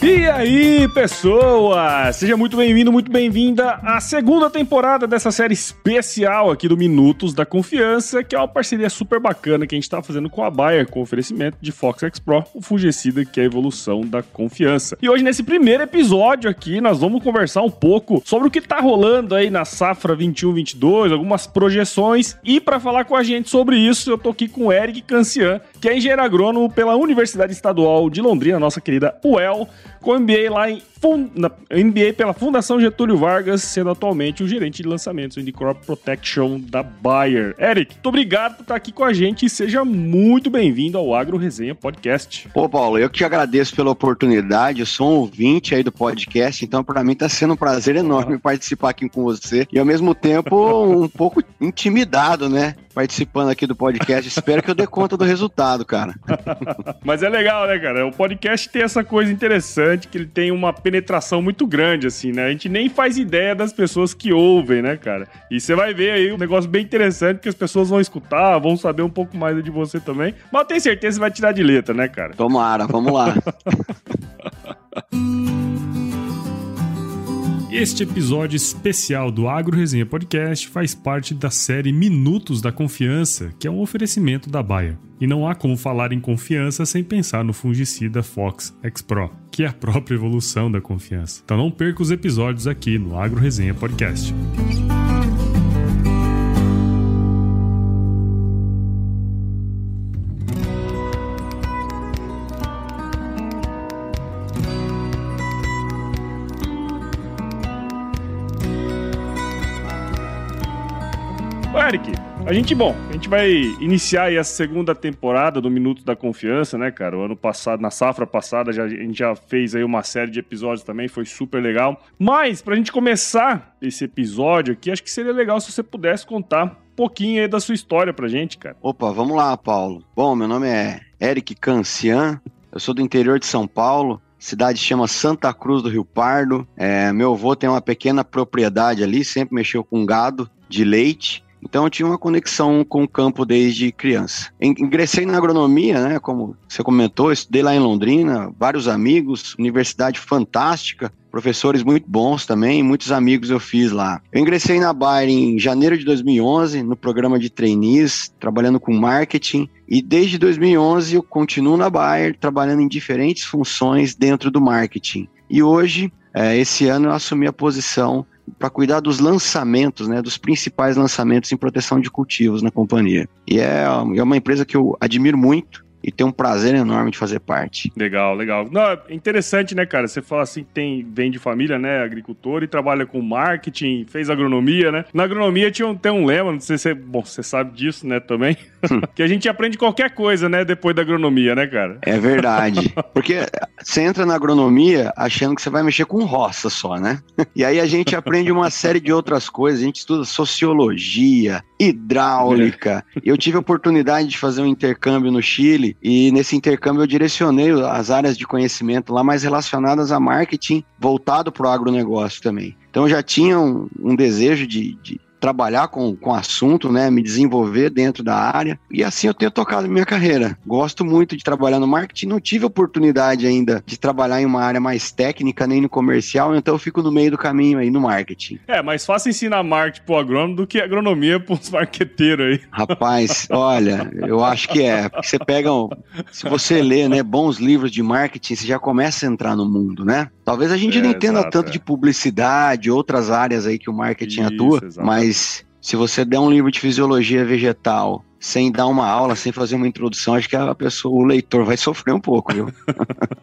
E aí, pessoas! Seja muito bem-vindo, muito bem-vinda à segunda temporada dessa série especial aqui do Minutos da Confiança, que é uma parceria super bacana que a gente tá fazendo com a Bayer, com oferecimento de Fox X Pro, o fungicida que é a evolução da confiança. E hoje, nesse primeiro episódio aqui, nós vamos conversar um pouco sobre o que tá rolando aí na safra 21-22, algumas projeções, e para falar com a gente sobre isso, eu tô aqui com o Eric Cancian, que é engenheiro agrônomo pela Universidade Estadual de Londrina, nossa querida UEL, com MBA lá em MBA pela Fundação Getúlio Vargas, sendo atualmente o gerente de lançamentos de Crop Protection da Bayer. Eric, muito obrigado por estar aqui com a gente e seja muito bem-vindo ao Agro Resenha Podcast. Pô, Paulo, eu que te agradeço pela oportunidade. Eu sou um ouvinte aí do podcast, então para mim está sendo um prazer enorme participar aqui com você e ao mesmo tempo um pouco intimidado, né? Participando aqui do podcast. Espero que eu dê conta do resultado, cara. Mas é legal, né, cara? O podcast tem essa coisa interessante que ele tem uma penetração muito grande, assim, né? A gente nem faz ideia das pessoas que ouvem, né, cara? E você vai ver aí um negócio bem interessante que as pessoas vão escutar, vão saber um pouco mais de você também. Mas eu tenho certeza que você vai tirar de letra, né, cara? Tomara, vamos lá. Este episódio especial do Agro Resenha Podcast faz parte da série Minutos da Confiança, que é um oferecimento da Baia. E não há como falar em confiança sem pensar no fungicida Fox X Pro, que é a própria evolução da confiança. Então não perca os episódios aqui no Agro Resenha Podcast. Eric, a gente, bom, a gente vai iniciar aí a segunda temporada do Minuto da Confiança, né, cara? O ano passado, na safra passada, já, a gente já fez aí uma série de episódios também, foi super legal. Mas, pra gente começar esse episódio aqui, acho que seria legal se você pudesse contar um pouquinho aí da sua história pra gente, cara. Opa, vamos lá, Paulo. Bom, meu nome é Eric Cancian, eu sou do interior de São Paulo, cidade chama Santa Cruz do Rio Pardo. É, meu avô tem uma pequena propriedade ali, sempre mexeu com gado de leite. Então eu tinha uma conexão com o campo desde criança. Ingressei na agronomia, né, como você comentou, estudei lá em Londrina, vários amigos, universidade fantástica, professores muito bons também, muitos amigos eu fiz lá. Eu ingressei na Bayer em janeiro de 2011, no programa de trainees, trabalhando com marketing, e desde 2011 eu continuo na Bayer, trabalhando em diferentes funções dentro do marketing. E hoje, é, esse ano, eu assumi a posição para cuidar dos lançamentos, né, dos principais lançamentos em proteção de cultivos na companhia. E é, é uma empresa que eu admiro muito e tenho um prazer enorme de fazer parte. Legal, legal. Não, é interessante, né, cara? Você fala assim tem, vem de família, né, agricultor e trabalha com marketing, fez agronomia, né? Na agronomia tinha um, tem um lema, não sei se você, bom, você sabe disso, né, também, que a gente aprende qualquer coisa, né, depois da agronomia, né, cara? É verdade. Porque você entra na agronomia achando que você vai mexer com roça só, né? E aí a gente aprende uma série de outras coisas, a gente estuda sociologia, hidráulica. Eu tive a oportunidade de fazer um intercâmbio no Chile e nesse intercâmbio eu direcionei as áreas de conhecimento lá mais relacionadas a marketing voltado para o agronegócio também. Então eu já tinha um, um desejo de, de trabalhar com, com assunto, né, me desenvolver dentro da área. E assim eu tenho tocado minha carreira. Gosto muito de trabalhar no marketing, não tive oportunidade ainda de trabalhar em uma área mais técnica nem no comercial, então eu fico no meio do caminho aí no marketing. É, mais fácil ensinar marketing pro agrônomo do que agronomia pros marqueteiros aí. Rapaz, olha, eu acho que é, porque você pega, um, se você lê, né, bons livros de marketing, você já começa a entrar no mundo, né? Talvez a gente é, não entenda exato, tanto é. de publicidade, outras áreas aí que o marketing Isso, atua, exato. mas mas se você der um livro de fisiologia vegetal sem dar uma aula, sem fazer uma introdução, acho que a pessoa, o leitor vai sofrer um pouco, viu?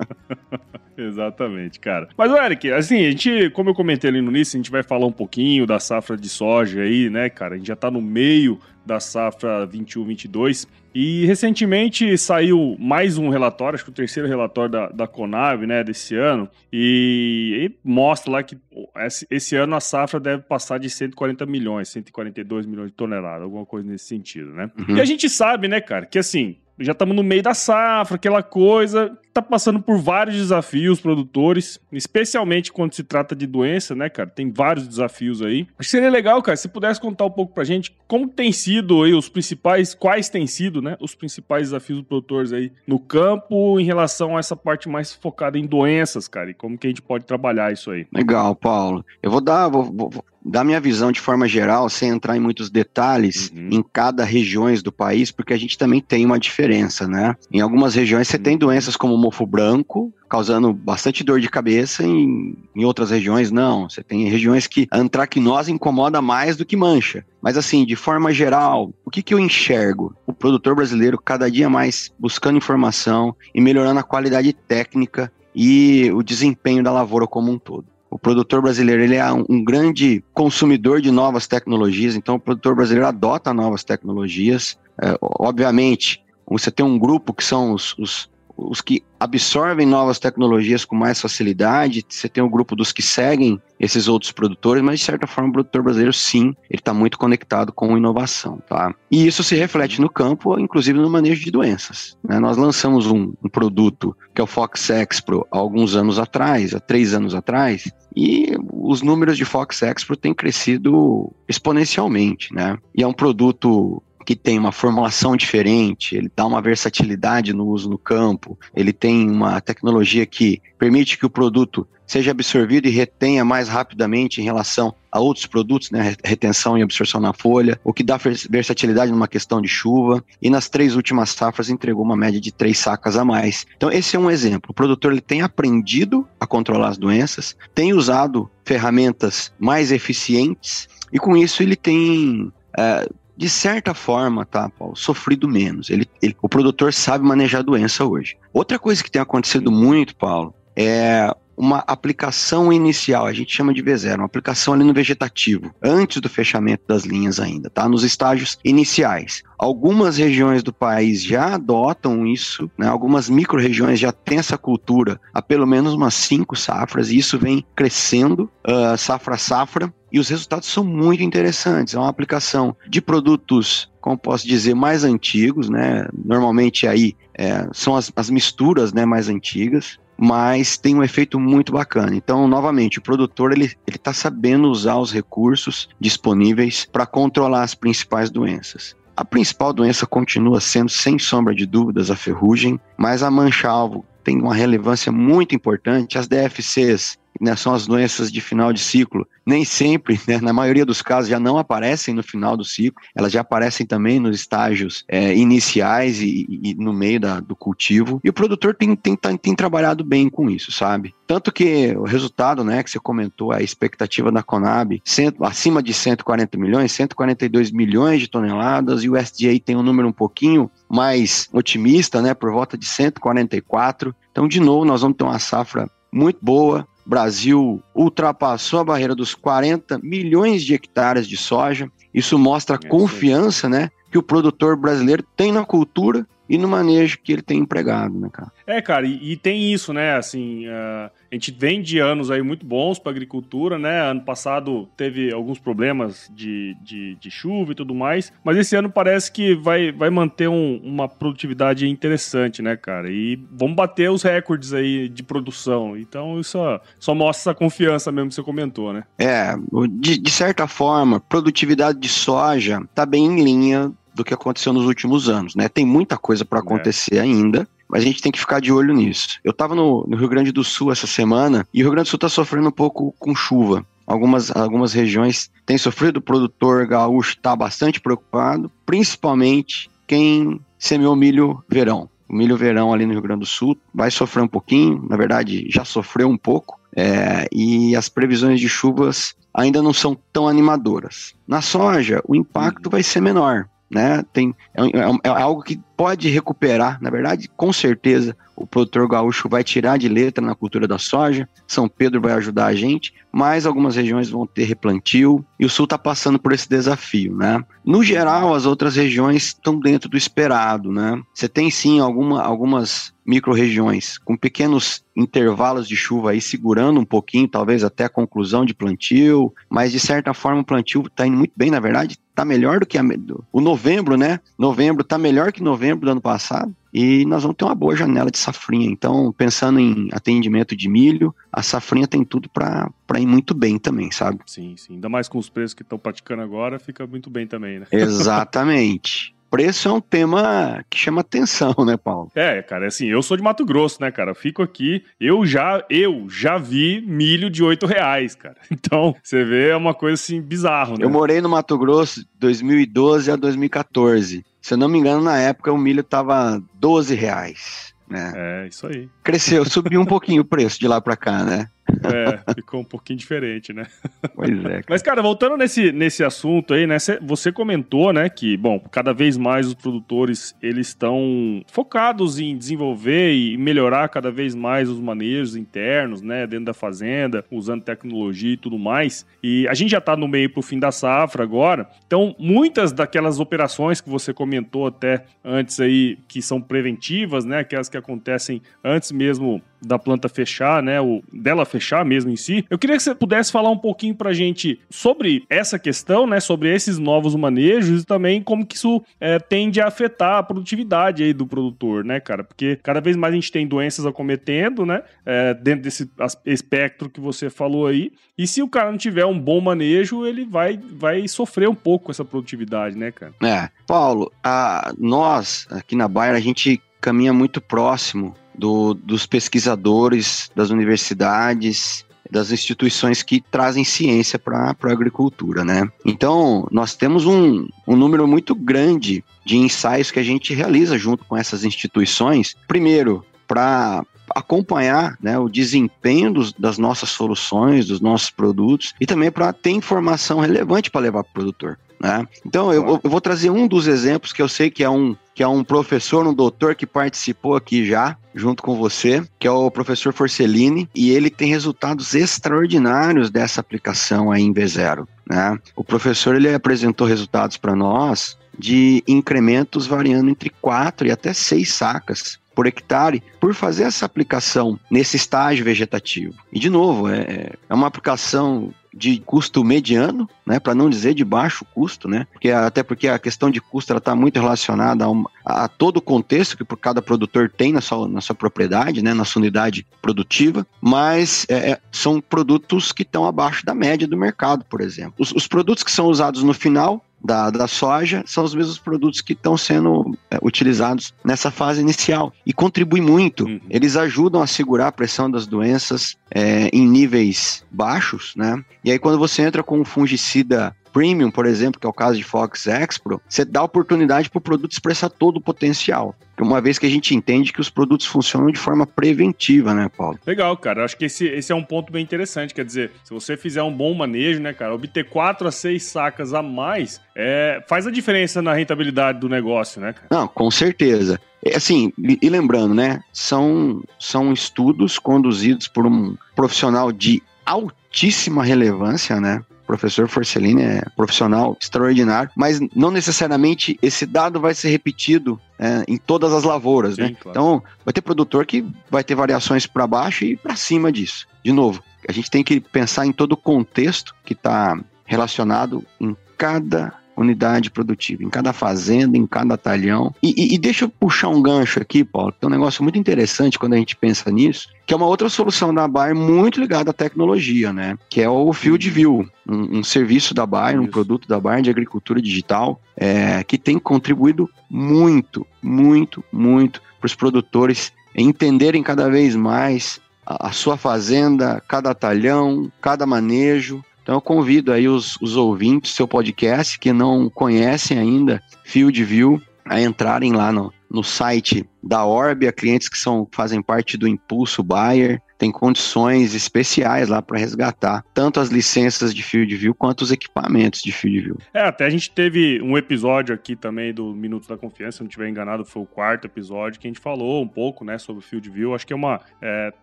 Exatamente, cara. Mas, Eric, assim, a gente, como eu comentei ali no início, a gente vai falar um pouquinho da safra de soja aí, né, cara? A gente já tá no meio da safra 21-22. E recentemente saiu mais um relatório, acho que o terceiro relatório da, da Conab, né, desse ano, e, e mostra lá que esse, esse, ano a safra deve passar de 140 milhões, 142 milhões de toneladas, alguma coisa nesse sentido, né? Uhum. E a gente sabe, né, cara, que assim, já estamos no meio da safra, aquela coisa. Tá passando por vários desafios, produtores, especialmente quando se trata de doença, né, cara? Tem vários desafios aí. Acho que seria legal, cara, se pudesse contar um pouco pra gente como tem sido aí os principais, quais têm sido, né, os principais desafios dos produtores aí no campo em relação a essa parte mais focada em doenças, cara, e como que a gente pode trabalhar isso aí. Legal, Paulo. Eu vou dar, vou, vou, da minha visão de forma geral, sem entrar em muitos detalhes uhum. em cada regiões do país, porque a gente também tem uma diferença, né? Em algumas regiões você uhum. tem doenças como mofo branco, causando bastante dor de cabeça, em, em outras regiões não. Você tem regiões que a antracnose incomoda mais do que mancha. Mas assim, de forma geral, o que, que eu enxergo? O produtor brasileiro cada dia mais buscando informação e melhorando a qualidade técnica e o desempenho da lavoura como um todo. O produtor brasileiro ele é um, grande consumidor de novas tecnologias, então o produtor brasileiro adota novas tecnologias. É, obviamente, você tem um grupo que são os, os os que absorvem novas tecnologias com mais facilidade, você tem o grupo dos que seguem esses outros produtores, mas de certa forma o produtor brasileiro sim, ele está muito conectado com inovação, tá? E isso se reflete no campo, inclusive no manejo de doenças. Né? Nós lançamos um, um, produto que é o Fox Expro há alguns anos atrás, há três anos atrás, e os números de Fox Expro têm crescido exponencialmente, né? E é um produto que tem uma formulação diferente, ele dá uma versatilidade no uso no campo, ele tem uma tecnologia que permite que o produto seja absorvido e retenha mais rapidamente em relação a outros produtos, né, retenção e absorção na folha, o que dá versatilidade numa questão de chuva, e nas três últimas safras entregou uma média de três sacas a mais. Então esse é um exemplo. O produtor ele tem aprendido a controlar as doenças, tem usado ferramentas mais eficientes, e com isso ele tem é, de certa forma, tá, Paulo, sofrido menos. Ele, ele, o produtor sabe manejar a doença hoje. Outra coisa que tem acontecido muito, Paulo, é uma aplicação inicial, a gente chama de V0, uma aplicação ali no vegetativo, antes do fechamento das linhas ainda, tá? Nos estágios iniciais. Algumas regiões do país já adotam isso, né? Algumas micro-regiões já têm essa cultura há pelo menos umas cinco safras, e isso vem crescendo uh, safra a safra, e os resultados são muito interessantes. É uma aplicação de produtos como posso dizer, mais antigos, né? Normalmente aí é, são as, as misturas né, mais antigas, mas tem um efeito muito bacana. Então, novamente, o produtor ele está sabendo usar os recursos disponíveis para controlar as principais doenças. A principal doença continua sendo, sem sombra de dúvidas, a ferrugem, mas a mancha-alvo tem uma relevância muito importante. As DFCs né, são as doenças de final de ciclo, nem sempre, né, na maioria dos casos, já não aparecem no final do ciclo, elas já aparecem também nos estágios é, iniciais e, e, no meio da, do cultivo. E o produtor tem, tem, tem, tem, trabalhado bem com isso, sabe? Tanto que o resultado, né, que você comentou, a expectativa da Conab, cento, acima de 140 milhões, 142 milhões de toneladas, e o SDA tem um número um pouquinho mais otimista, né, por volta de 144. Então, de novo, nós vamos ter uma safra muito boa, Brasil ultrapassou a barreira dos 40 milhões de hectares de soja. Isso mostra a confiança, né, que o produtor brasileiro tem na cultura e no manejo que ele tem empregado, né, cara? É, cara, e, e tem isso, né? Assim, uh, a gente vem de anos aí muito bons para agricultura, né? Ano passado teve alguns problemas de, de, de, chuva e tudo mais, mas esse ano parece que vai, vai manter um, uma produtividade interessante, né, cara? E vamos bater os recordes aí de produção. Então isso só, só mostra essa confiança mesmo que você comentou, né? É, de, de certa forma, produtividade de soja tá bem em linha do que aconteceu nos últimos anos, né? Tem muita coisa para é. acontecer é. ainda, mas a gente tem que ficar de olho nisso. Eu estava no, no, Rio Grande do Sul essa semana e o Rio Grande do Sul está sofrendo um pouco com chuva. Algumas, algumas regiões têm sofrido, o produtor gaúcho está bastante preocupado, principalmente quem semeou milho verão. O milho verão ali no Rio Grande do Sul vai sofrer um pouquinho, na verdade já sofreu um pouco, é, e as previsões de chuvas ainda não são tão animadoras. Na soja, o impacto uhum. vai ser menor, né? Tem, é, é, é, algo que pode recuperar, na verdade, com certeza o produtor gaúcho vai tirar de letra na cultura da soja, São Pedro vai ajudar a gente, mas algumas regiões vão ter replantio e o sul está passando por esse desafio, né? No geral, as outras regiões estão dentro do esperado, né? Você tem sim alguma, algumas micro-regiões, com pequenos intervalos de chuva aí segurando um pouquinho, talvez até a conclusão de plantio, mas de certa forma o plantio está indo muito bem, na verdade, está melhor do que a, o novembro, né? Novembro está melhor que novembro do ano passado e nós vamos ter uma boa janela de safrinha. Então, pensando em atendimento de milho, a safrinha tem tudo para ir muito bem também, sabe? Sim, sim. Ainda mais com os preços que estão praticando agora, fica muito bem também, né? Exatamente preço é um tema que chama atenção, né, Paulo? É, cara, assim, eu sou de Mato Grosso, né, cara? Eu fico aqui, eu já, eu já vi milho de oito reais, cara. Então, você vê, é uma coisa assim, bizarro, né? Eu morei no Mato Grosso 2012 a 2014. Se eu não me engano, na época o milho tava 12 reais. Né? É, isso aí. Cresceu, subiu um pouquinho o preço de lá para cá, né? É, ficou um pouquinho diferente, né? Pois é. Cara. Mas, cara, voltando nesse, nesse assunto aí, né? Você comentou, né, que, bom, cada vez mais os produtores, eles estão focados em desenvolver e melhorar cada vez mais os manejos internos, né, dentro da fazenda, usando tecnologia e tudo mais. E a gente já tá no meio pro fim da safra agora, então muitas daquelas operações que você comentou até antes aí, que são preventivas, né, aquelas que acontecem antes mesmo da planta fechar, né, o, dela fechar mesmo em si. Eu queria que você pudesse falar um pouquinho pra gente sobre essa questão, né, sobre esses novos manejos e também como que isso é, tende a afetar a produtividade aí do produtor, né, cara? Porque cada vez mais a gente tem doenças acometendo, né, é, dentro desse espectro que você falou aí. E se o cara não tiver um bom manejo, ele vai, vai sofrer um pouco com essa produtividade, né, cara? É. Paulo, a, nós aqui na Bayer, a gente caminha muito próximo do, dos pesquisadores, das universidades, das instituições que trazem ciência para a agricultura, né? Então, nós temos um, um número muito grande de ensaios que a gente realiza junto com essas instituições. Primeiro, para acompanhar né, o desempenho dos, das nossas soluções, dos nossos produtos e também para ter informação relevante para levar para o produtor. Né? Então, eu, eu, vou trazer um dos exemplos que eu sei que é um, que é um professor, um doutor que participou aqui já, junto com você, que é o professor Forcellini, e ele tem resultados extraordinários dessa aplicação aí em V0. Né? O professor ele apresentou resultados para nós de incrementos variando entre 4 e até 6 sacas por hectare por fazer essa aplicação nesse estágio vegetativo. E, de novo, é, é uma aplicação de custo mediano, né, para não dizer de baixo custo, né, porque até porque a questão de custo ela está muito relacionada a, uma, a, todo o contexto que por cada produtor tem na sua, na sua propriedade, né, na sua unidade produtiva, mas é, é são produtos que estão abaixo da média do mercado, por exemplo. Os, os produtos que são usados no final da, da soja são os mesmos produtos que estão sendo é, utilizados nessa fase inicial e contribui muito. Uhum. Eles ajudam a segurar a pressão das doenças é, em níveis baixos, né? E aí quando você entra com um fungicida Premium, por exemplo, que é o caso de Fox Expro, você dá oportunidade para o produto expressar todo o potencial. Uma vez que a gente entende que os produtos funcionam de forma preventiva, né, Paulo? Legal, cara. Acho que esse, esse é um ponto bem interessante. Quer dizer, se você fizer um bom manejo, né, cara, obter 4 a 6 sacas a mais é, faz a diferença na rentabilidade do negócio, né, cara? Não, com certeza. É, assim, e lembrando, né, são, são estudos conduzidos por um profissional de altíssima relevância, né? Professor Forcellini é profissional extraordinário, mas não necessariamente esse dado vai ser repetido é, em todas as lavouras, Sim, né? Claro. Então, vai ter produtor que vai ter variações para baixo e para cima disso. De novo, a gente tem que pensar em todo o contexto que está relacionado em cada unidade produtiva, em cada fazenda, em cada talhão. E, e, e, deixa eu puxar um gancho aqui, Paulo, que é um negócio muito interessante quando a gente pensa nisso, que é uma outra solução da Bayer muito ligada à tecnologia, né? Que é o Field View, um, um serviço da Bayer, um produto da Bayer de agricultura digital, é, que tem contribuído muito, muito, muito para os produtores entenderem cada vez mais a, a sua fazenda, cada talhão, cada manejo, então eu convido aí os, os ouvintes do seu podcast que não conhecem ainda Field View a entrarem lá no, no site da Orbia, clientes que são, fazem parte do Impulso Buyer, tem condições especiais lá para resgatar tanto as licenças de Field View quanto os equipamentos de Field View. É, até a gente teve um episódio aqui também do Minutos da Confiança, se não estiver enganado, foi o quarto episódio que a gente falou um pouco, né, sobre o Field View. Acho que é uma é,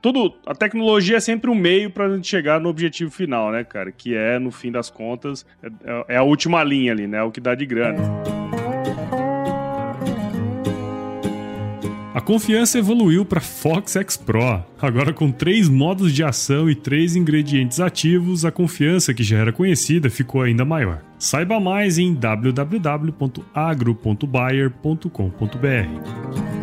tudo a tecnologia é sempre um meio para a gente chegar no objetivo final, né, cara, que é no fim das contas é, é a última linha ali, né, o que dá de grana. Confiança evoluiu para Fox X Pro. Agora com três modos de ação e três ingredientes ativos, a confiança que já era conhecida ficou ainda maior. Saiba mais em www.agro.buyer.com.br.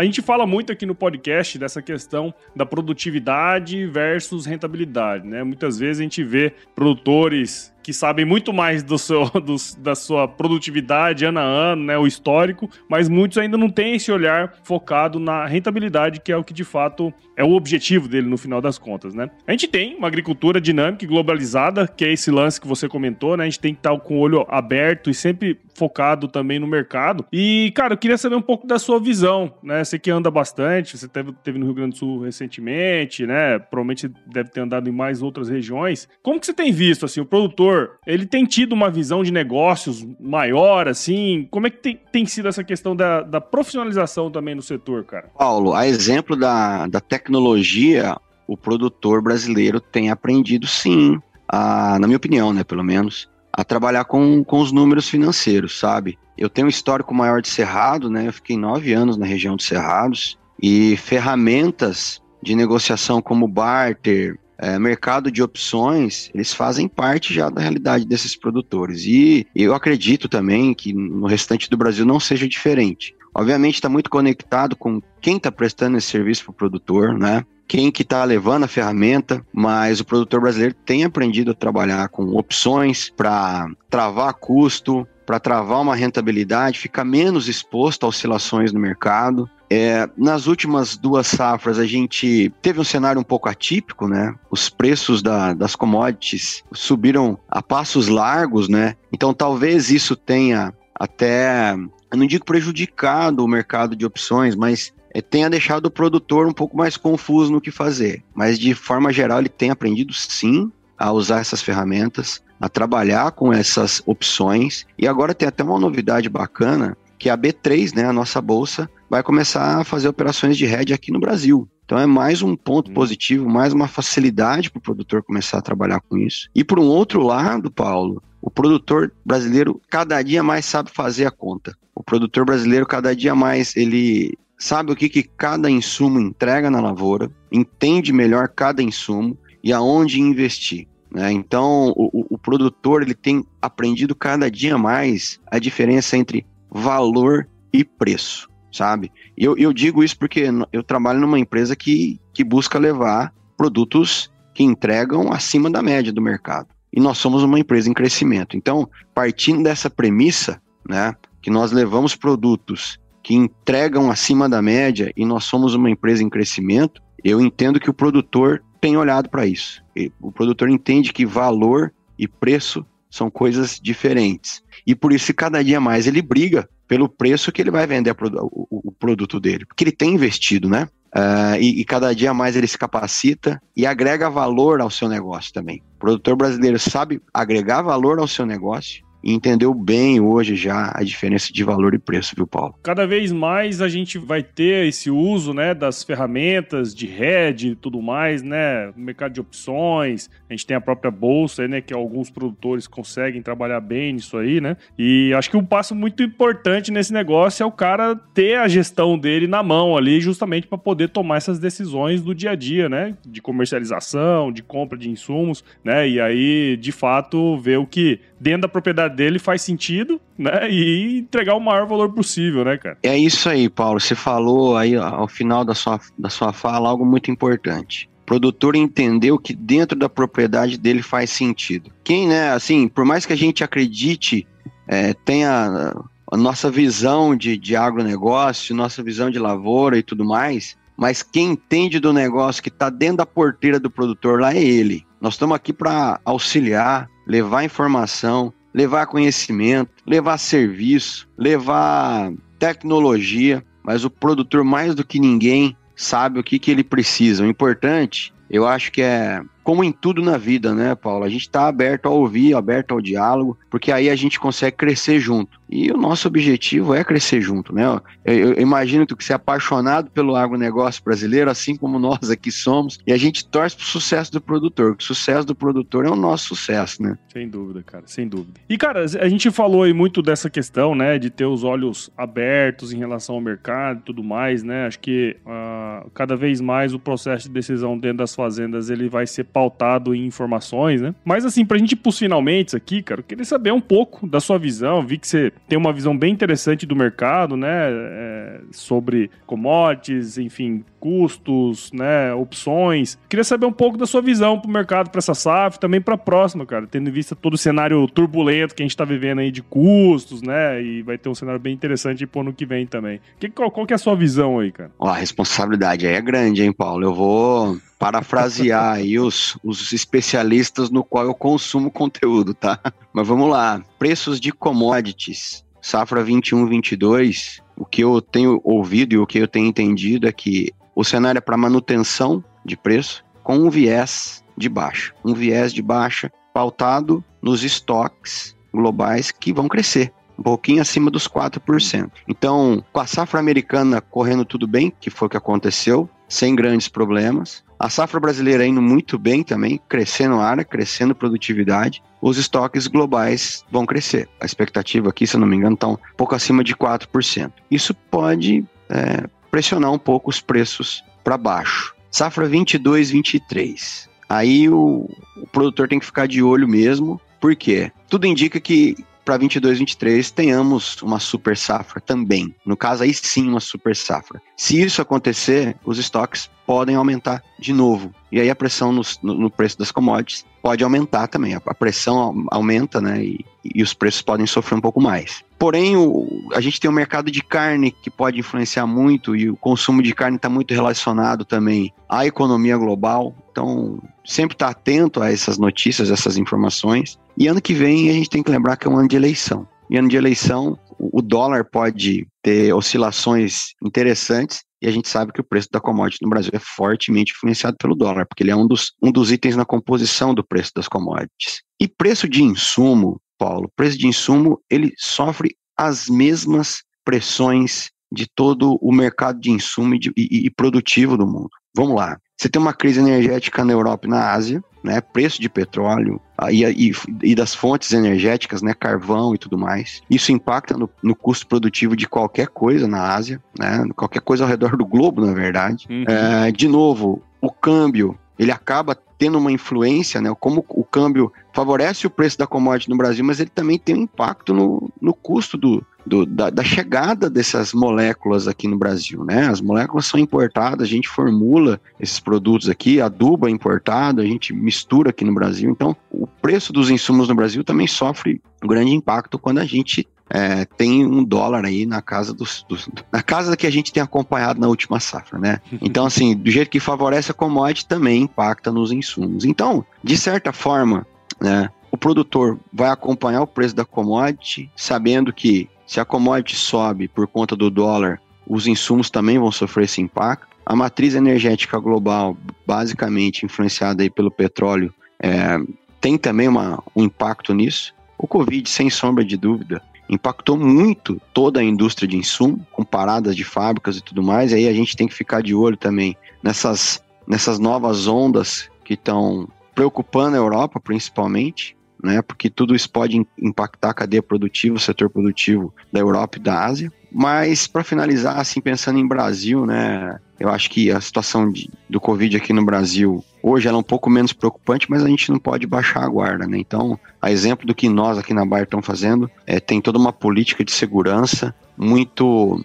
A gente fala muito aqui no podcast dessa questão da produtividade versus rentabilidade, né? Muitas vezes a gente vê produtores que sabem muito mais do seu, do, da sua produtividade ano a ano, né, o histórico, mas muitos ainda não têm esse olhar focado na rentabilidade, que é o que de fato é o objetivo dele no final das contas, né? A gente tem uma agricultura dinâmica e globalizada, que é esse lance que você comentou, né? A gente tem que estar com o olho aberto e sempre focado também no mercado. E, cara, eu queria saber um pouco da sua visão, né? Você que anda bastante, você teve, teve no Rio Grande do Sul recentemente, né? Provavelmente deve ter andado em mais outras regiões. Como que você tem visto, assim, o produtor ele tem tido uma visão de negócios maior, assim? Como é que tem, tem sido essa questão da, da profissionalização também no setor, cara? Paulo, a exemplo da, da tecnologia, o produtor brasileiro tem aprendido sim, a, na minha opinião, né, pelo menos, a trabalhar com, com os números financeiros, sabe? Eu tenho um histórico maior de Cerrado, né? Eu fiquei nove anos na região de Cerrados e ferramentas de negociação como barter, é, mercado de opções, eles fazem parte já da realidade desses produtores. E eu acredito também que no restante do Brasil não seja diferente. Obviamente está muito conectado com quem está prestando esse serviço para o produtor, né? Quem que está levando a ferramenta, mas o produtor brasileiro tem aprendido a trabalhar com opções para travar custo, para travar uma rentabilidade, ficar menos exposto a oscilações no mercado. É, nas últimas duas safras, a gente teve um cenário um pouco atípico, né? Os preços da, das commodities subiram a passos largos, né? Então, talvez isso tenha até, eu não digo prejudicado o mercado de opções, mas é, tenha deixado o produtor um pouco mais confuso no que fazer. Mas, de forma geral, ele tem aprendido sim a usar essas ferramentas, a trabalhar com essas opções. E agora tem até uma novidade bacana, que a B3, né, a nossa bolsa, vai começar a fazer operações de hedge aqui no Brasil. Então é mais um ponto uhum. positivo, mais uma facilidade para o produtor começar a trabalhar com isso. E por um outro lado, Paulo, o produtor brasileiro cada dia mais sabe fazer a conta. O produtor brasileiro cada dia mais ele sabe o que, que cada insumo entrega na lavoura, entende melhor cada insumo e aonde investir. Né? Então o, o produtor ele tem aprendido cada dia mais a diferença entre valor e preço, sabe? E eu, eu digo isso porque eu trabalho numa empresa que, que busca levar produtos que entregam acima da média do mercado. E nós somos uma empresa em crescimento. Então, partindo dessa premissa, né, que nós levamos produtos que entregam acima da média e nós somos uma empresa em crescimento, eu entendo que o produtor tem olhado para isso. O produtor entende que valor e preço são coisas diferentes. E por isso, cada dia mais ele briga pelo preço que ele vai vender o, produto dele, porque ele tem investido, né? Uh, e, e, cada dia mais ele se capacita e agrega valor ao seu negócio também. O produtor brasileiro sabe agregar valor ao seu negócio e entendeu bem hoje já a diferença de valor e preço, viu, Paulo? Cada vez mais a gente vai ter esse uso, né, das ferramentas de rede e tudo mais, né, no mercado de opções, a gente tem a própria bolsa, né, que alguns produtores conseguem trabalhar bem nisso aí, né, e acho que um passo muito importante nesse negócio é o cara ter a gestão dele na mão ali, justamente para poder tomar essas decisões do dia a dia, né, de comercialização, de compra de insumos, né, e aí, de fato, ver o que dentro da propriedade dele faz sentido, né? E entregar o maior valor possível, né, cara? É isso aí, Paulo. Você falou aí ao final da sua, da sua fala algo muito importante. O produtor entendeu que dentro da propriedade dele faz sentido. Quem, né, assim, por mais que a gente acredite, é, tenha a nossa visão de, de agronegócio, nossa visão de lavoura e tudo mais, mas quem entende do negócio que está dentro da porteira do produtor lá é ele. Nós estamos aqui para auxiliar, levar informação, levar conhecimento, levar serviço, levar tecnologia, mas o produtor mais do que ninguém sabe o que, que ele precisa. O importante, eu acho que é como em tudo na vida, né, Paulo? A gente está aberto a ouvir, aberto ao diálogo, porque aí a gente consegue crescer junto. E o nosso objetivo é crescer junto, né? Eu, eu imagino que você é apaixonado pelo agronegócio brasileiro, assim como nós aqui somos, e a gente torce para o sucesso do produtor. O sucesso do produtor é o nosso sucesso, né? Sem dúvida, cara, sem dúvida. E, cara, a gente falou aí muito dessa questão, né, de ter os olhos abertos em relação ao mercado e tudo mais, né? Acho que uh, cada vez mais o processo de decisão dentro das fazendas ele vai ser pautado em informações, né? Mas, assim, pra gente ir pros finalmente aqui, cara, eu queria saber um pouco da sua visão. Vi que você tem uma visão bem interessante do mercado, né? É, sobre commodities, enfim, custos, né? Opções. Queria saber um pouco da sua visão para o mercado, para essa SAF, também para a próxima, cara. Tendo em vista todo o cenário turbulento que a gente está vivendo aí de custos, né? E vai ter um cenário bem interessante pro ano que vem também. Que, qual, qual que é a sua visão aí, cara? Ó, a responsabilidade aí é grande, hein, Paulo? Eu vou parafrasear aí os, os especialistas no qual eu consumo conteúdo, tá? Mas vamos lá. Preços de commodities safra 21, 22, o que eu tenho ouvido e o que eu tenho entendido é que o cenário é para manutenção de preço com um viés de baixa. Um viés de baixa pautado nos estoques globais que vão crescer um pouquinho acima dos 4%. Então, com a safra americana correndo tudo bem, que foi o que aconteceu, sem grandes problemas, a safra brasileira indo muito bem também, crescendo área, crescendo produtividade. Os estoques globais vão crescer. A expectativa aqui, se eu não me engano, está um pouco acima de 4%. Isso pode é, pressionar um pouco os preços para baixo. Safra 22, 23. Aí o, o produtor tem que ficar de olho mesmo, porque tudo indica que para 22, 23 tenhamos uma super safra também. No caso, aí sim, uma super safra. Se isso acontecer, os estoques podem aumentar de novo. E aí a pressão no, no preço das commodities pode aumentar também. A, pressão aumenta, né? E, e, os preços podem sofrer um pouco mais. Porém, o, a gente tem o um mercado de carne que pode influenciar muito e o consumo de carne está muito relacionado também à economia global. Então, sempre estar tá atento a essas notícias, essas informações. E ano que vem a gente tem que lembrar que é um ano de eleição. E ano de eleição, o dólar pode ter oscilações interessantes e a gente sabe que o preço da commodity no Brasil é fortemente influenciado pelo dólar, porque ele é um dos, um dos itens na composição do preço das commodities. E preço de insumo, Paulo, preço de insumo, ele sofre as mesmas pressões de todo o mercado de insumo e, de, e, e produtivo do mundo. Vamos lá. Você tem uma crise energética na Europa e na Ásia, né? Preço de petróleo e, e, e, das fontes energéticas, né? Carvão e tudo mais. Isso impacta no, no, custo produtivo de qualquer coisa na Ásia, né? Qualquer coisa ao redor do globo, na verdade. Uhum. É, de novo, o câmbio ele acaba tendo uma influência, né? Como o câmbio favorece o preço da commodity no Brasil, mas ele também tem um impacto no, no custo do, do da, da, chegada dessas moléculas aqui no Brasil, né? As moléculas são importadas, a gente formula esses produtos aqui, adubo é importado, a gente mistura aqui no Brasil. Então, o preço dos insumos no Brasil também sofre um grande impacto quando a gente é, tem um dólar aí na casa dos, dos, na casa que a gente tem acompanhado na última safra, né? Então, assim, do jeito que favorece a commodity, também impacta nos insumos. Então, de certa forma, né, o produtor vai acompanhar o preço da commodity, sabendo que se a commodity sobe por conta do dólar, os insumos também vão sofrer esse impacto. A matriz energética global, basicamente influenciada aí pelo petróleo, é, tem também uma, um impacto nisso. O Covid, sem sombra de dúvida, impactou muito toda a indústria de insumo, com paradas de fábricas e tudo mais. E aí a gente tem que ficar de olho também nessas, nessas novas ondas que estão preocupando a Europa, principalmente, né? Porque tudo isso pode impactar a cadeia produtiva, o setor produtivo da Europa e da Ásia. Mas para finalizar, assim pensando em Brasil, né? Eu acho que a situação de, do Covid aqui no Brasil hoje ela é um pouco menos preocupante, mas a gente não pode baixar a guarda, né? Então, a exemplo do que nós aqui na Bayer estamos fazendo, é, tem toda uma política de segurança muito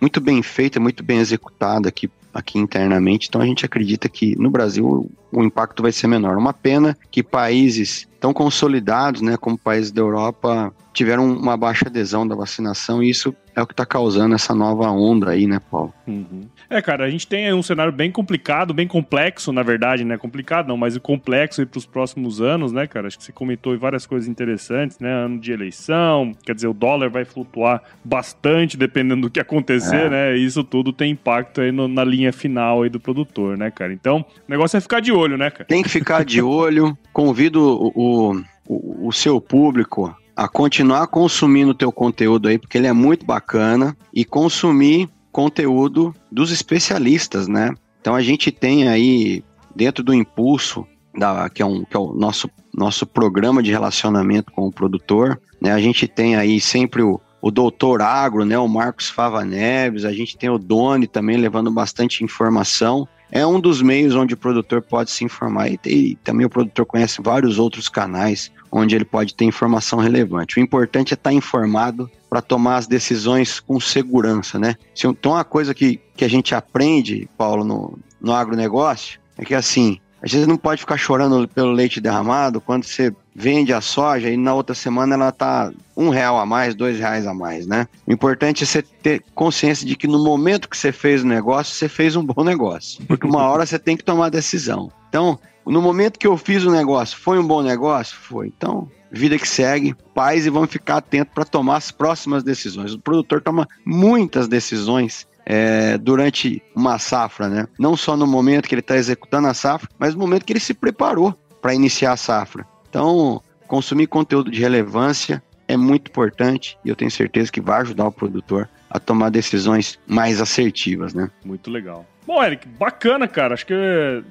muito bem feita, muito bem executada aqui aqui internamente. Então a gente acredita que no Brasil o impacto vai ser menor. Uma pena que países tão consolidados, né, como países da Europa, tiveram uma baixa adesão da vacinação e isso é o que está causando essa nova onda aí, né, Paulo? Uhum. É, cara, a gente tem um cenário bem complicado, bem complexo, na verdade, né? Complicado não, mas complexo aí para os próximos anos, né, cara? Acho que você comentou várias coisas interessantes, né? Ano de eleição, quer dizer, o dólar vai flutuar bastante dependendo do que acontecer, é. né? E isso tudo tem impacto aí no, na linha final aí do produtor, né, cara? Então, o negócio é ficar de olho olho, né, cara? Tem que ficar de olho. Convido o, o, o seu público a continuar consumindo o teu conteúdo aí, porque ele é muito bacana, e consumir conteúdo dos especialistas, né? Então a gente tem aí, dentro do Impulso, da, que, é um, que é o nosso, nosso programa de relacionamento com o produtor, né? A gente tem aí sempre o, o doutor Agro, né? O Marcos Fava Neves, a gente tem o Doni também levando bastante informação. É um dos meios onde o produtor pode se informar e, e também o produtor conhece vários outros canais onde ele pode ter informação relevante. O importante é estar informado para tomar as decisões com segurança, né? Então, uma coisa que, que a gente aprende, Paulo, no, no agronegócio, é que assim, a gente não pode ficar chorando pelo leite derramado quando você vende a soja e na outra semana ela tá um real a mais, dois reais a mais, né? O importante é você ter consciência de que no momento que você fez o negócio, você fez um bom negócio. Porque uma hora você tem que tomar decisão. Então, no momento que eu fiz o negócio, foi um bom negócio? Foi. Então, vida que segue, paz e vamos ficar atentos para tomar as próximas decisões. O produtor toma muitas decisões é, durante uma safra, né? Não só no momento que ele está executando a safra, mas no momento que ele se preparou para iniciar a safra. Então, consumir conteúdo de relevância é muito importante e eu tenho certeza que vai ajudar o produtor a tomar decisões mais assertivas, né? Muito legal. Bom, Eric, bacana, cara. Acho que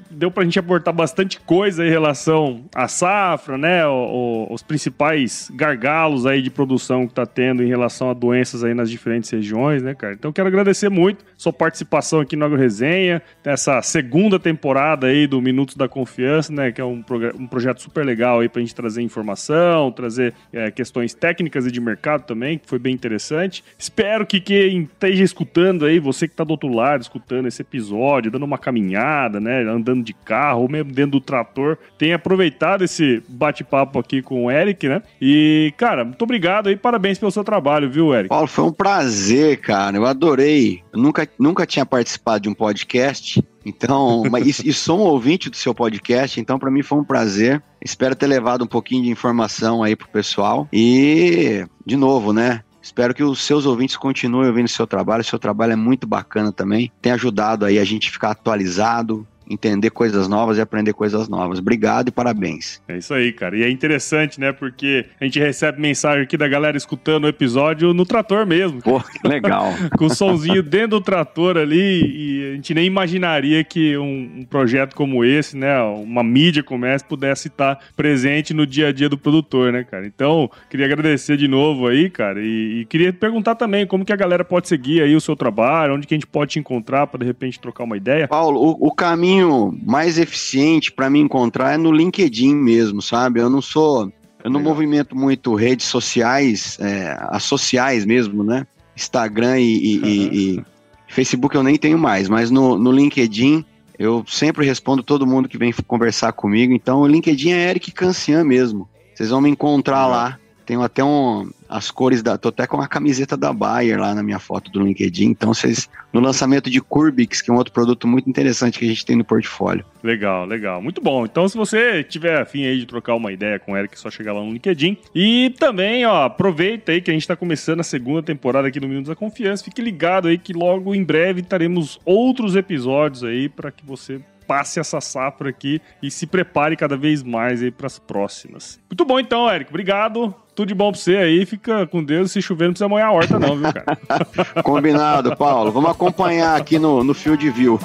deu pra gente aportar bastante coisa em relação à safra, né? O, o, os principais gargalos aí de produção que tá tendo em relação a doenças aí nas diferentes regiões, né, cara? Então quero agradecer muito sua participação aqui no Agro Resenha, nessa segunda temporada aí do Minutos da Confiança, né? Que é um, um projeto super legal aí pra gente trazer informação, trazer é, questões técnicas e de mercado também, que foi bem interessante. Espero que quem esteja escutando aí, você que tá do outro lado, escutando esse episódio, episódio, dando uma caminhada, né? Andando de carro, ou mesmo dentro do trator, tem aproveitado esse bate-papo aqui com o Eric, né? E, cara, muito obrigado aí, parabéns pelo seu trabalho, viu, Eric? Paulo, foi um prazer, cara. Eu adorei. Eu nunca, nunca tinha participado de um podcast. Então, mas, e, e sou um ouvinte do seu podcast, então para mim foi um prazer. Espero ter levado um pouquinho de informação aí pro pessoal. E, de novo, né? Espero que os seus ouvintes continuem ouvindo o seu trabalho. O seu trabalho é muito bacana também. Tem ajudado aí a gente ficar atualizado, entender coisas novas e aprender coisas novas. Obrigado e parabéns. É isso aí, cara. E é interessante, né? Porque a gente recebe mensagem aqui da galera escutando o episódio no trator mesmo. Pô, que legal. Com o somzinho dentro do trator ali e a gente nem imaginaria que um, um, projeto como esse, né? Uma mídia como essa pudesse estar presente no dia a dia do produtor, né, cara? Então, queria agradecer de novo aí, cara, e, e queria perguntar também como que a galera pode seguir aí o seu trabalho, onde que a gente pode te encontrar para de repente trocar uma ideia. Paulo, o, o caminho caminho mais eficiente para me encontrar é no LinkedIn mesmo, sabe? Eu não sou. Eu não Legal. movimento muito redes sociais, é, as sociais mesmo, né? Instagram e, e, uhum. e, e, Facebook eu nem tenho mais, mas no, no LinkedIn eu sempre respondo todo mundo que vem conversar comigo. Então o LinkedIn é Eric Cancian mesmo. Vocês vão me encontrar uhum. lá. Tenho até um, as cores da. Tô até com a camiseta da Bayer lá na minha foto do LinkedIn. Então, vocês. No lançamento de Curbix, que é um outro produto muito interessante que a gente tem no portfólio. Legal, legal. Muito bom. Então, se você tiver afim aí de trocar uma ideia com o Eric, é só chegar lá no LinkedIn. E também, ó, aproveita aí que a gente tá começando a segunda temporada aqui no Minutos da Confiança. Fique ligado aí que logo em breve teremos outros episódios aí para que você passe essa safra aqui e se prepare cada vez mais aí para as próximas. Muito bom então, Eric. Obrigado. Tudo de bom pra você aí. Fica com Deus. Se chover, não precisa molhar a horta, não, viu, cara? Combinado, Paulo. Vamos acompanhar aqui no, no Field View.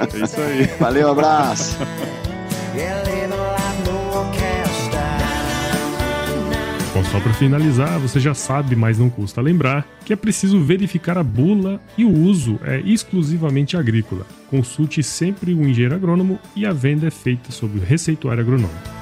É isso aí. Valeu, abraço. Bom, só para finalizar, você já sabe, mas não custa lembrar, que é preciso verificar a bula e o uso é exclusivamente agrícola. Consulte sempre o engenheiro agrônomo e a venda é feita sob o receituário agronômico.